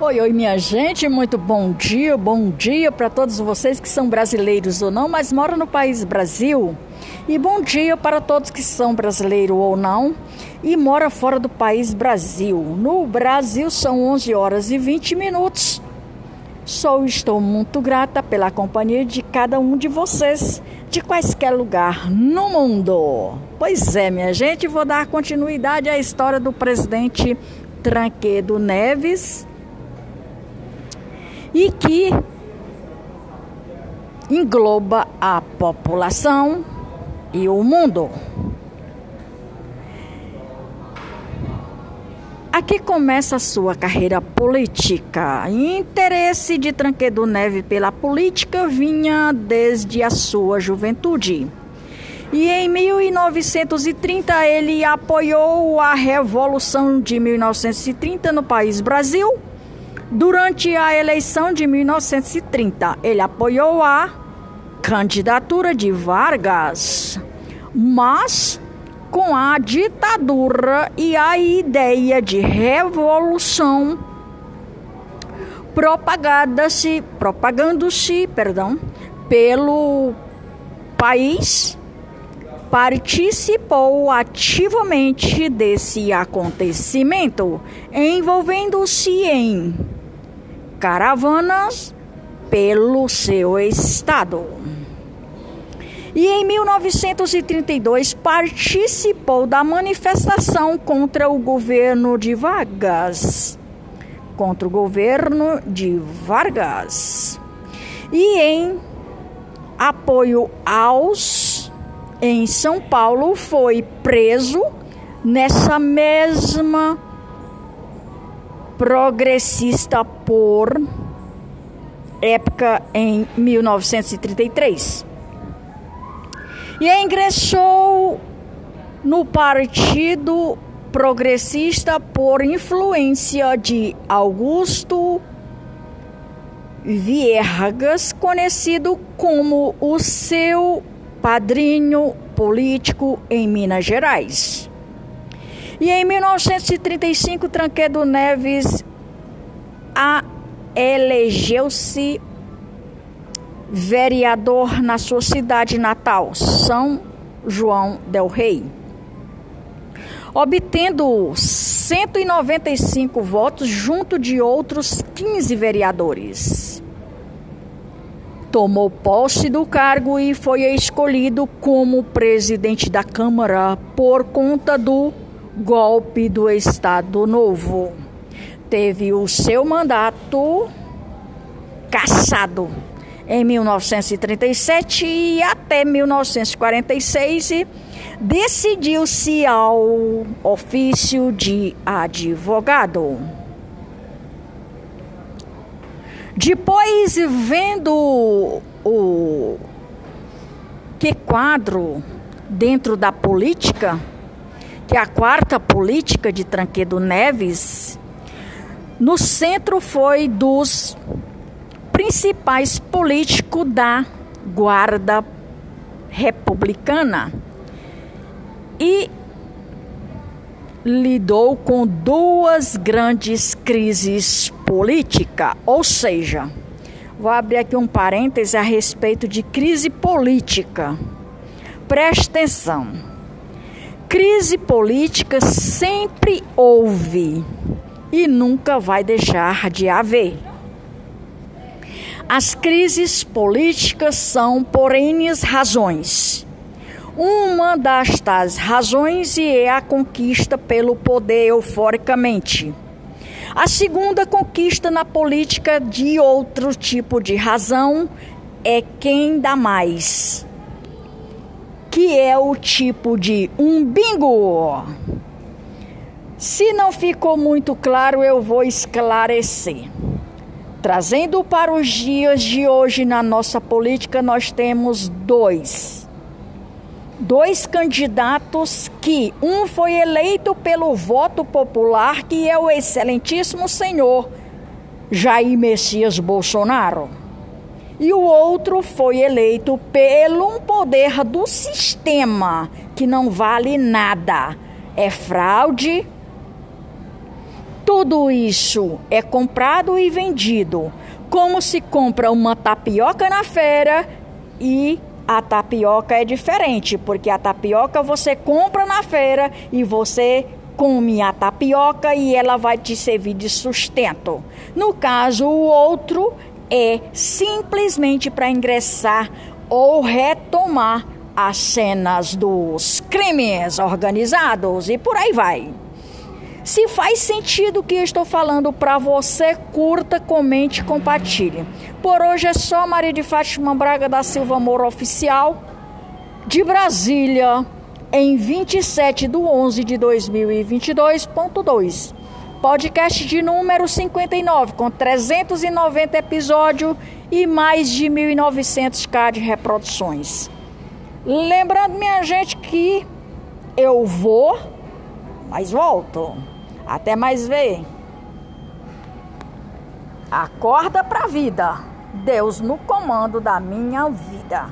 Oi, oi, minha gente, muito bom dia, bom dia para todos vocês que são brasileiros ou não, mas moram no país Brasil. E bom dia para todos que são brasileiros ou não e moram fora do país Brasil. No Brasil são 11 horas e 20 minutos. Sou estou muito grata pela companhia de cada um de vocês, de quaisquer lugar no mundo. Pois é, minha gente, vou dar continuidade à história do presidente Tranquedo Neves e que engloba a população e o mundo. Aqui começa a sua carreira política. Interesse de Tranquedo Neve pela política vinha desde a sua juventude. E em 1930 ele apoiou a Revolução de 1930 no país Brasil Durante a eleição de 1930, ele apoiou a candidatura de Vargas, mas com a ditadura e a ideia de revolução propaganda-se, propagando-se, perdão, pelo país, participou ativamente desse acontecimento, envolvendo-se em caravanas pelo seu estado. E em 1932 participou da manifestação contra o governo de Vargas. Contra o governo de Vargas. E em apoio aos em São Paulo foi preso nessa mesma progressista por época em 1933. E ingressou no Partido Progressista por influência de Augusto Viergas, conhecido como o seu padrinho político em Minas Gerais. E em 1935, Tranquedo Neves elegeu-se vereador na sua cidade natal, São João del Rei, obtendo 195 votos junto de outros 15 vereadores. Tomou posse do cargo e foi escolhido como presidente da Câmara por conta do golpe do Estado Novo. Teve o seu mandato cassado em 1937 e até 1946 decidiu-se ao ofício de advogado. Depois, vendo o que quadro dentro da política, que é a quarta política de Tranquedo Neves, no centro foi dos principais políticos da Guarda Republicana e lidou com duas grandes crises políticas, ou seja, vou abrir aqui um parêntese a respeito de crise política. Preste atenção. Crise política sempre houve e nunca vai deixar de haver. As crises políticas são por N razões. Uma das tais razões é a conquista pelo poder euforicamente. A segunda conquista na política de outro tipo de razão é quem dá mais que é o tipo de um bingo. Se não ficou muito claro, eu vou esclarecer. Trazendo para os dias de hoje na nossa política, nós temos dois. Dois candidatos que um foi eleito pelo voto popular, que é o excelentíssimo senhor Jair Messias Bolsonaro e o outro foi eleito pelo poder do sistema, que não vale nada. É fraude Tudo isso é comprado e vendido, como se compra uma tapioca na feira e a tapioca é diferente, porque a tapioca você compra na feira e você come a tapioca e ela vai te servir de sustento. No caso, o outro é simplesmente para ingressar ou retomar as cenas dos crimes organizados e por aí vai. Se faz sentido o que eu estou falando para você, curta, comente, compartilhe. Por hoje é só Maria de Fátima Braga da Silva Amor Oficial, de Brasília, em 27 de 11 de 2022.2. Podcast de número 59, com 390 episódios e mais de 1.900k de reproduções. Lembrando, minha gente, que eu vou, mas volto. Até mais ver. Acorda pra vida. Deus no comando da minha vida.